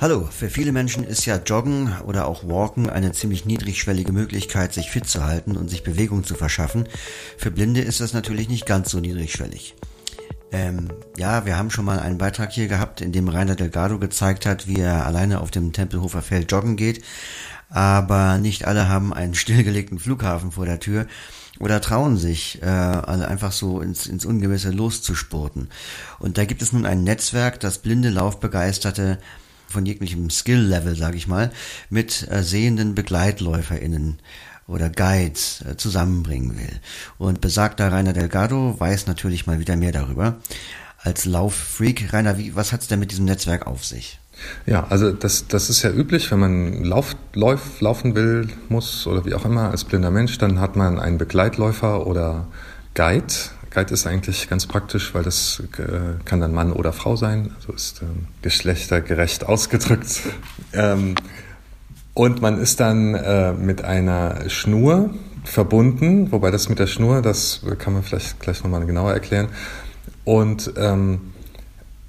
Hallo, für viele Menschen ist ja Joggen oder auch Walken eine ziemlich niedrigschwellige Möglichkeit, sich fit zu halten und sich Bewegung zu verschaffen. Für Blinde ist das natürlich nicht ganz so niedrigschwellig. Ähm, ja, wir haben schon mal einen Beitrag hier gehabt, in dem Rainer Delgado gezeigt hat, wie er alleine auf dem Tempelhofer Feld joggen geht. Aber nicht alle haben einen stillgelegten Flughafen vor der Tür oder trauen sich, äh, also einfach so ins, ins Ungewisse loszuspurten. Und da gibt es nun ein Netzwerk, das blinde Laufbegeisterte von jeglichem Skill-Level, sage ich mal, mit äh, sehenden BegleitläuferInnen oder Guides äh, zusammenbringen will. Und besagter Rainer Delgado weiß natürlich mal wieder mehr darüber. Als Lauffreak, Rainer, wie, was hat's denn mit diesem Netzwerk auf sich? Ja, also das, das ist ja üblich, wenn man lauf, lauf, laufen will, muss oder wie auch immer als blinder Mensch, dann hat man einen Begleitläufer oder Guide, Guide ist eigentlich ganz praktisch, weil das äh, kann dann Mann oder Frau sein, also ist ähm, geschlechtergerecht ausgedrückt. ähm, und man ist dann äh, mit einer Schnur verbunden, wobei das mit der Schnur, das kann man vielleicht gleich nochmal genauer erklären. Und ähm,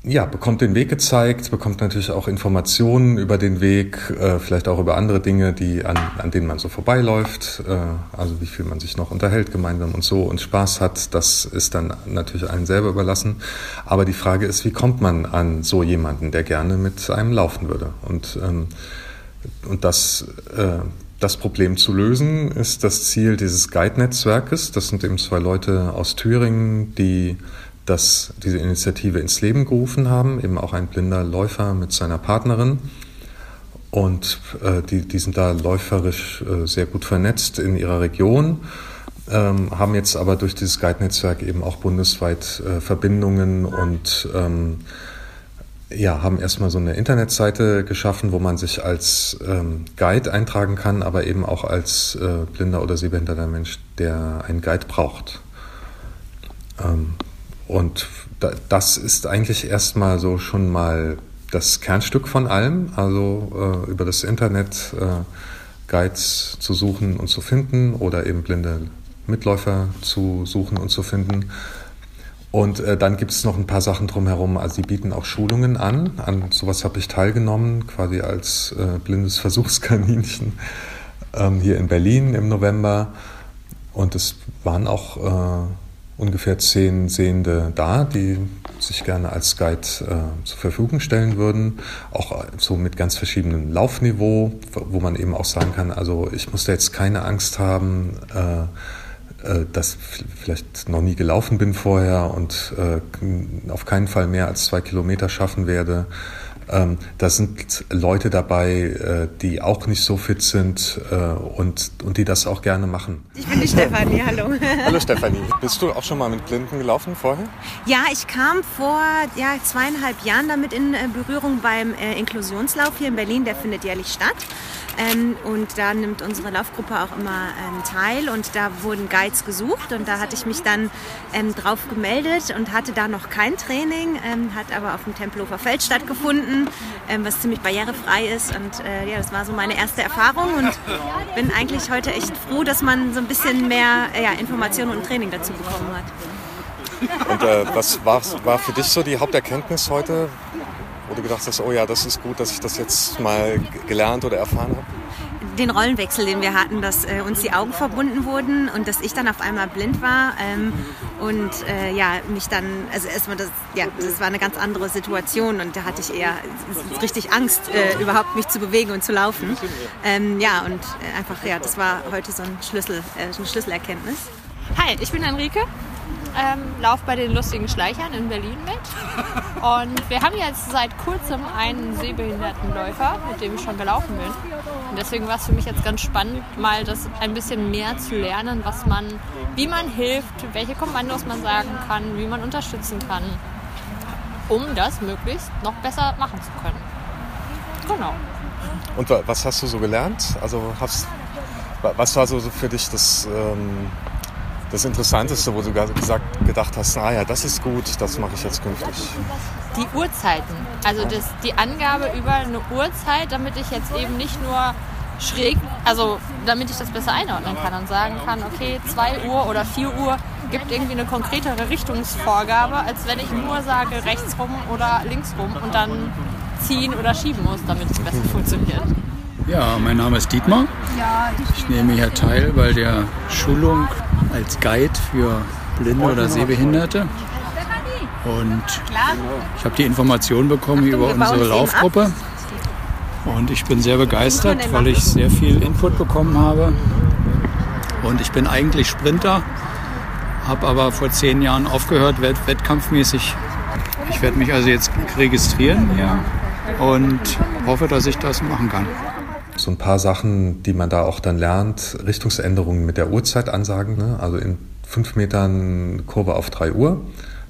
ja, bekommt den Weg gezeigt, bekommt natürlich auch Informationen über den Weg, äh, vielleicht auch über andere Dinge, die an, an denen man so vorbeiläuft, äh, also wie viel man sich noch unterhält gemeinsam und so und Spaß hat, das ist dann natürlich einem selber überlassen. Aber die Frage ist, wie kommt man an so jemanden, der gerne mit einem laufen würde? Und, ähm, und das, äh, das Problem zu lösen, ist das Ziel dieses Guide-Netzwerkes. Das sind eben zwei Leute aus Thüringen, die das, diese Initiative ins Leben gerufen haben, eben auch ein blinder Läufer mit seiner Partnerin. Und äh, die, die sind da läuferisch äh, sehr gut vernetzt in ihrer Region, ähm, haben jetzt aber durch dieses Guide-Netzwerk eben auch bundesweit äh, Verbindungen und ähm, ja, haben erstmal so eine Internetseite geschaffen, wo man sich als ähm, Guide eintragen kann, aber eben auch als äh, blinder oder sehbehinderter Mensch, der einen Guide braucht. Und das ist eigentlich erstmal so schon mal das Kernstück von allem, also äh, über das Internet äh, Guides zu suchen und zu finden oder eben blinde Mitläufer zu suchen und zu finden. Und äh, dann gibt es noch ein paar Sachen drumherum. Also sie bieten auch Schulungen an. An sowas habe ich teilgenommen, quasi als äh, blindes Versuchskaninchen ähm, hier in Berlin im November. Und es waren auch äh, ungefähr zehn Sehende da, die sich gerne als Guide äh, zur Verfügung stellen würden. Auch äh, so mit ganz verschiedenem Laufniveau, wo man eben auch sagen kann, also ich muss da jetzt keine Angst haben, äh, äh, dass vielleicht noch nie gelaufen bin vorher und äh, auf keinen Fall mehr als zwei Kilometer schaffen werde. Ähm, da sind Leute dabei, äh, die auch nicht so fit sind äh, und, und die das auch gerne machen. Ich bin die Stefanie, hallo. hallo Stefanie. Bist du auch schon mal mit Blinden gelaufen vorher? Ja, ich kam vor ja, zweieinhalb Jahren damit in äh, Berührung beim äh, Inklusionslauf hier in Berlin. Der findet jährlich statt. Ähm, und da nimmt unsere Laufgruppe auch immer ähm, teil und da wurden Guides gesucht und da hatte ich mich dann ähm, drauf gemeldet und hatte da noch kein Training, ähm, hat aber auf dem Tempelhofer Feld stattgefunden, ähm, was ziemlich barrierefrei ist und äh, ja, das war so meine erste Erfahrung und bin eigentlich heute echt froh, dass man so ein bisschen mehr äh, ja, Informationen und Training dazu bekommen hat. Und äh, was war, war für dich so die Haupterkenntnis heute? wo du gedacht hast, oh ja, das ist gut, dass ich das jetzt mal gelernt oder erfahren habe? den Rollenwechsel, den wir hatten, dass äh, uns die Augen verbunden wurden und dass ich dann auf einmal blind war ähm, und äh, ja mich dann, also erstmal das, ja, das war eine ganz andere Situation und da hatte ich eher richtig Angst, äh, überhaupt mich zu bewegen und zu laufen. Ähm, ja und äh, einfach ja, das war heute so ein Schlüssel, äh, eine Schlüsselerkenntnis. Hi, ich bin Enrique ähm, laufe bei den lustigen Schleichern in Berlin mit. Und wir haben jetzt seit kurzem einen sehbehinderten Läufer, mit dem ich schon gelaufen bin. Und deswegen war es für mich jetzt ganz spannend, mal das ein bisschen mehr zu lernen, was man, wie man hilft, welche Kommandos man sagen kann, wie man unterstützen kann, um das möglichst noch besser machen zu können. Genau. Und was hast du so gelernt? Also hast, was war so für dich das ähm, das Interessanteste, wo du gesagt, gedacht hast, naja, ah das ist gut, das mache ich jetzt künftig? Die Uhrzeiten. Also das, die Angabe über eine Uhrzeit, damit ich jetzt eben nicht nur schräg, also damit ich das besser einordnen kann und sagen kann, okay, 2 Uhr oder 4 Uhr gibt irgendwie eine konkretere Richtungsvorgabe, als wenn ich nur sage rechts rum oder links rum und dann ziehen oder schieben muss, damit es besser funktioniert. Ja, mein Name ist Dietmar. Ich nehme hier teil bei der Schulung als Guide für Blinde oder Sehbehinderte. Und ich habe die Information bekommen über unsere Laufgruppe. Und ich bin sehr begeistert, weil ich sehr viel Input bekommen habe. Und ich bin eigentlich Sprinter, habe aber vor zehn Jahren aufgehört, wett wettkampfmäßig. Ich werde mich also jetzt registrieren ja, und hoffe, dass ich das machen kann. So ein paar Sachen, die man da auch dann lernt, Richtungsänderungen mit der Uhrzeitansagen, ne? also in fünf Metern Kurve auf drei Uhr,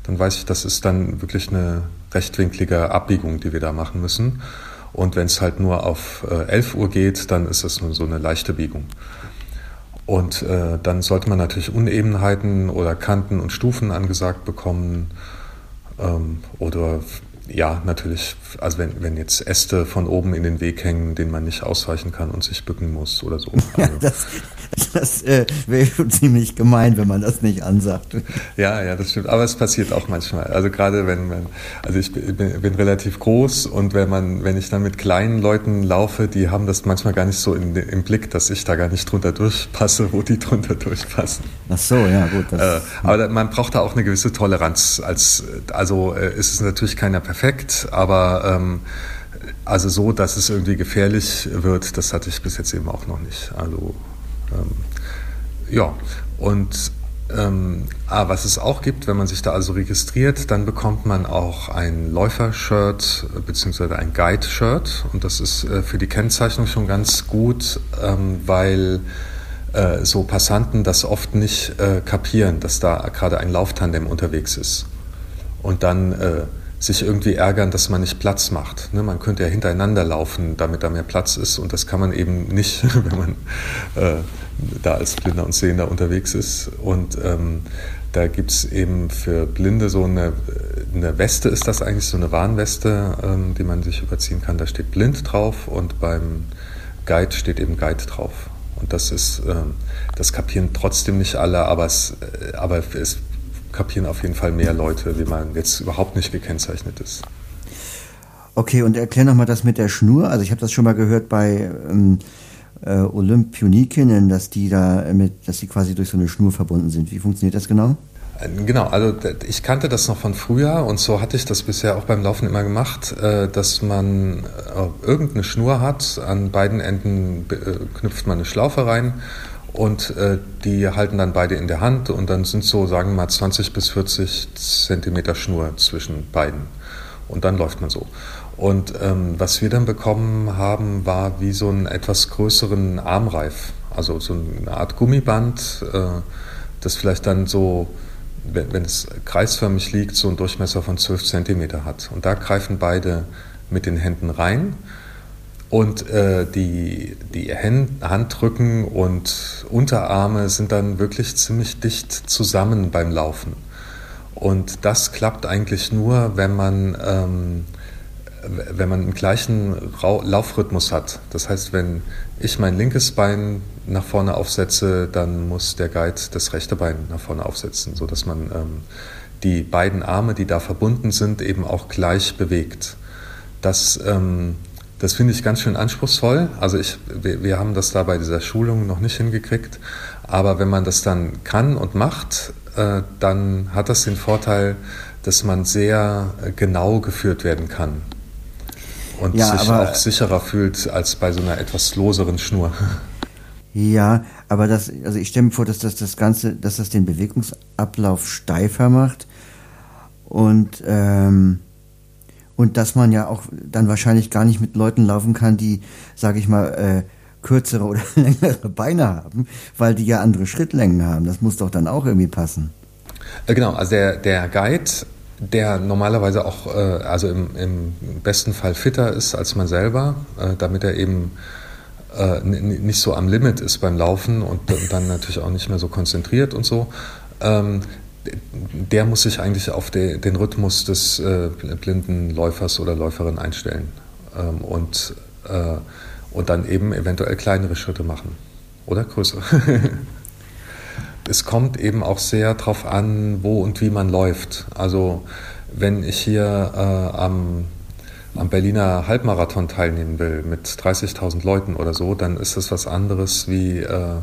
dann weiß ich, das ist dann wirklich eine rechtwinklige Abbiegung, die wir da machen müssen. Und wenn es halt nur auf äh, 11 Uhr geht, dann ist das nur so eine leichte Biegung. Und äh, dann sollte man natürlich Unebenheiten oder Kanten und Stufen angesagt bekommen. Ähm, oder ja, natürlich, also wenn, wenn jetzt Äste von oben in den Weg hängen, den man nicht ausweichen kann und sich bücken muss oder so. Ja, das, das äh, wäre schon ziemlich gemein, wenn man das nicht ansagt. Ja, ja, das stimmt. Aber es passiert auch manchmal. Also gerade wenn man, also ich bin, bin relativ groß und wenn man, wenn ich dann mit kleinen Leuten laufe, die haben das manchmal gar nicht so in, im Blick, dass ich da gar nicht drunter durchpasse, wo die drunter durchpassen. Ach so, ja, gut. Äh, aber man braucht da auch eine gewisse Toleranz. Als, also äh, ist es natürlich keiner perfekt, aber ähm, also so, dass es irgendwie gefährlich wird, das hatte ich bis jetzt eben auch noch nicht. Also ähm, ja, und ähm, ah, was es auch gibt, wenn man sich da also registriert, dann bekommt man auch ein Läufer-Shirt bzw. ein Guide-Shirt. Und das ist äh, für die Kennzeichnung schon ganz gut, ähm, weil äh, so Passanten das oft nicht äh, kapieren, dass da gerade ein Lauftandem unterwegs ist. Und dann äh, sich irgendwie ärgern, dass man nicht Platz macht. Ne? Man könnte ja hintereinander laufen, damit da mehr Platz ist und das kann man eben nicht, wenn man äh, da als Blinder und Sehender unterwegs ist. Und ähm, da gibt es eben für Blinde so eine, eine Weste, ist das eigentlich so eine Warnweste, ähm, die man sich überziehen kann. Da steht blind drauf und beim Guide steht eben Guide drauf. Und das ist, ähm, das kapieren trotzdem nicht alle, aber es, äh, aber es kapieren auf jeden Fall mehr Leute, wie man jetzt überhaupt nicht gekennzeichnet ist. Okay, und erklär nochmal das mit der Schnur. Also ich habe das schon mal gehört bei ähm, äh, Olympionikinnen, dass die da mit, dass die quasi durch so eine Schnur verbunden sind. Wie funktioniert das genau? Äh, genau, also ich kannte das noch von früher und so hatte ich das bisher auch beim Laufen immer gemacht, äh, dass man äh, irgendeine Schnur hat, an beiden Enden knüpft man eine Schlaufe rein und äh, die halten dann beide in der Hand und dann sind so, sagen wir mal, 20 bis 40 Zentimeter Schnur zwischen beiden. Und dann läuft man so. Und ähm, was wir dann bekommen haben, war wie so einen etwas größeren Armreif. Also so eine Art Gummiband, äh, das vielleicht dann so, wenn, wenn es kreisförmig liegt, so einen Durchmesser von 12 Zentimeter hat. Und da greifen beide mit den Händen rein und äh, die, die Handrücken und Unterarme sind dann wirklich ziemlich dicht zusammen beim Laufen. Und das klappt eigentlich nur, wenn man, ähm, wenn man einen gleichen Laufrhythmus hat. Das heißt, wenn ich mein linkes Bein nach vorne aufsetze, dann muss der Guide das rechte Bein nach vorne aufsetzen, sodass man ähm, die beiden Arme, die da verbunden sind, eben auch gleich bewegt. Das ähm, das finde ich ganz schön anspruchsvoll. Also ich, wir, wir, haben das da bei dieser Schulung noch nicht hingekriegt. Aber wenn man das dann kann und macht, äh, dann hat das den Vorteil, dass man sehr genau geführt werden kann. Und ja, sich auch sicherer fühlt als bei so einer etwas loseren Schnur. Ja, aber das, also ich stelle mir vor, dass das das Ganze, dass das den Bewegungsablauf steifer macht. Und ähm, und dass man ja auch dann wahrscheinlich gar nicht mit Leuten laufen kann, die, sage ich mal, äh, kürzere oder längere Beine haben, weil die ja andere Schrittlängen haben. Das muss doch dann auch irgendwie passen. Äh, genau, also der, der Guide, der normalerweise auch, äh, also im, im, besten Fall fitter ist als man selber, äh, damit er eben äh, nicht so am Limit ist beim Laufen und, und, dann natürlich auch nicht mehr so konzentriert und so. Ähm, der muss sich eigentlich auf de, den Rhythmus des äh, blinden Läufers oder Läuferin einstellen. Ähm, und, äh, und dann eben eventuell kleinere Schritte machen oder größere. es kommt eben auch sehr darauf an, wo und wie man läuft. Also wenn ich hier äh, am, am Berliner Halbmarathon teilnehmen will mit 30.000 Leuten oder so, dann ist das was anderes wie äh,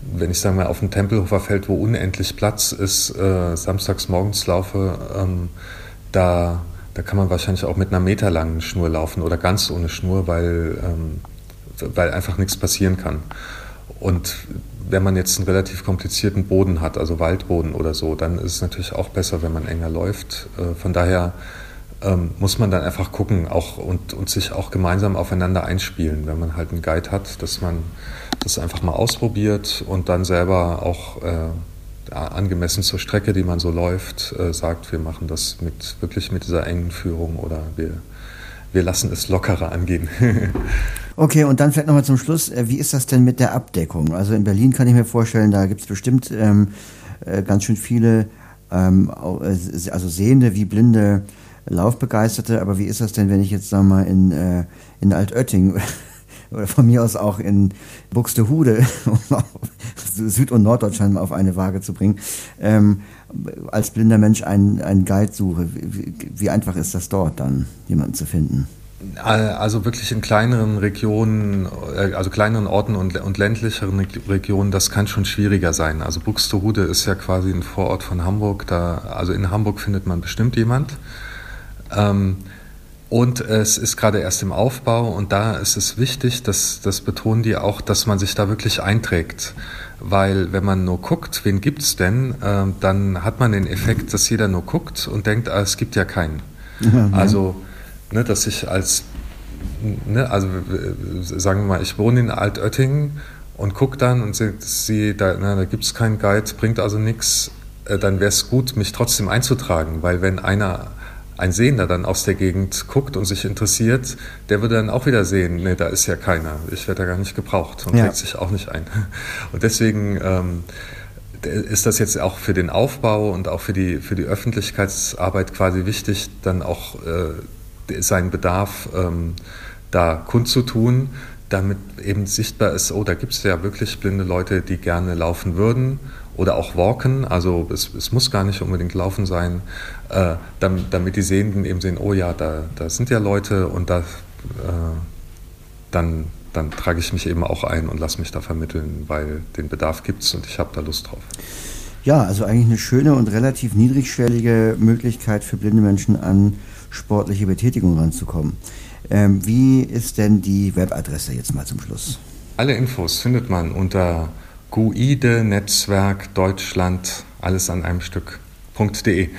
wenn ich sagen mal auf dem Tempelhofer Feld, wo unendlich Platz ist, äh, samstags morgens laufe, ähm, da, da kann man wahrscheinlich auch mit einer meterlangen Schnur laufen oder ganz ohne Schnur, weil, ähm, weil einfach nichts passieren kann. Und wenn man jetzt einen relativ komplizierten Boden hat, also Waldboden oder so, dann ist es natürlich auch besser, wenn man enger läuft. Äh, von daher ähm, muss man dann einfach gucken auch und, und sich auch gemeinsam aufeinander einspielen, wenn man halt einen Guide hat, dass man das einfach mal ausprobiert und dann selber auch äh, angemessen zur Strecke, die man so läuft, äh, sagt, wir machen das mit wirklich mit dieser engen Führung oder wir, wir lassen es lockerer angehen. Okay, und dann vielleicht nochmal zum Schluss, äh, wie ist das denn mit der Abdeckung? Also in Berlin kann ich mir vorstellen, da gibt es bestimmt ähm, äh, ganz schön viele, ähm, äh, also Sehende wie Blinde Laufbegeisterte, aber wie ist das denn, wenn ich jetzt, sagen wir mal, in, äh, in Altötting oder von mir aus auch in Buxtehude, um Süd- und Norddeutschland mal auf eine Waage zu bringen, ähm, als blinder Mensch einen, einen Guide suche? Wie, wie einfach ist das dort dann, jemanden zu finden? Also wirklich in kleineren Regionen, äh, also kleineren Orten und, und ländlicheren Regionen, das kann schon schwieriger sein. Also Buxtehude ist ja quasi ein Vorort von Hamburg. Da, also in Hamburg findet man bestimmt jemand. Ähm, und es ist gerade erst im Aufbau und da ist es wichtig, dass, das betonen die auch, dass man sich da wirklich einträgt. Weil wenn man nur guckt, wen gibt's denn, äh, dann hat man den Effekt, dass jeder nur guckt und denkt, ah, es gibt ja keinen. Ja, also ne, dass ich als, ne, also sagen wir mal, ich wohne in Altöttingen und gucke dann und sehe, da, da gibt es keinen Guide, bringt also nichts, äh, dann wäre es gut, mich trotzdem einzutragen, weil wenn einer ein Sehender dann aus der Gegend guckt und sich interessiert, der würde dann auch wieder sehen, nee, da ist ja keiner, ich werde da gar nicht gebraucht und ja. trägt sich auch nicht ein. Und deswegen ähm, ist das jetzt auch für den Aufbau und auch für die, für die Öffentlichkeitsarbeit quasi wichtig, dann auch äh, seinen Bedarf ähm, da kundzutun, damit eben sichtbar ist, oh, da gibt es ja wirklich blinde Leute, die gerne laufen würden oder auch walken, also es, es muss gar nicht unbedingt laufen sein, äh, damit, damit, die Sehenden eben sehen, oh ja, da, da sind ja Leute und da, äh, dann, dann trage ich mich eben auch ein und lasse mich da vermitteln, weil den Bedarf gibt es und ich habe da Lust drauf. Ja, also eigentlich eine schöne und relativ niedrigschwellige Möglichkeit für blinde Menschen an sportliche Betätigung ranzukommen. Ähm, wie ist denn die Webadresse jetzt mal zum Schluss? Alle Infos findet man unter GUIDE Netzwerk Deutschland, alles an einem Stück.de.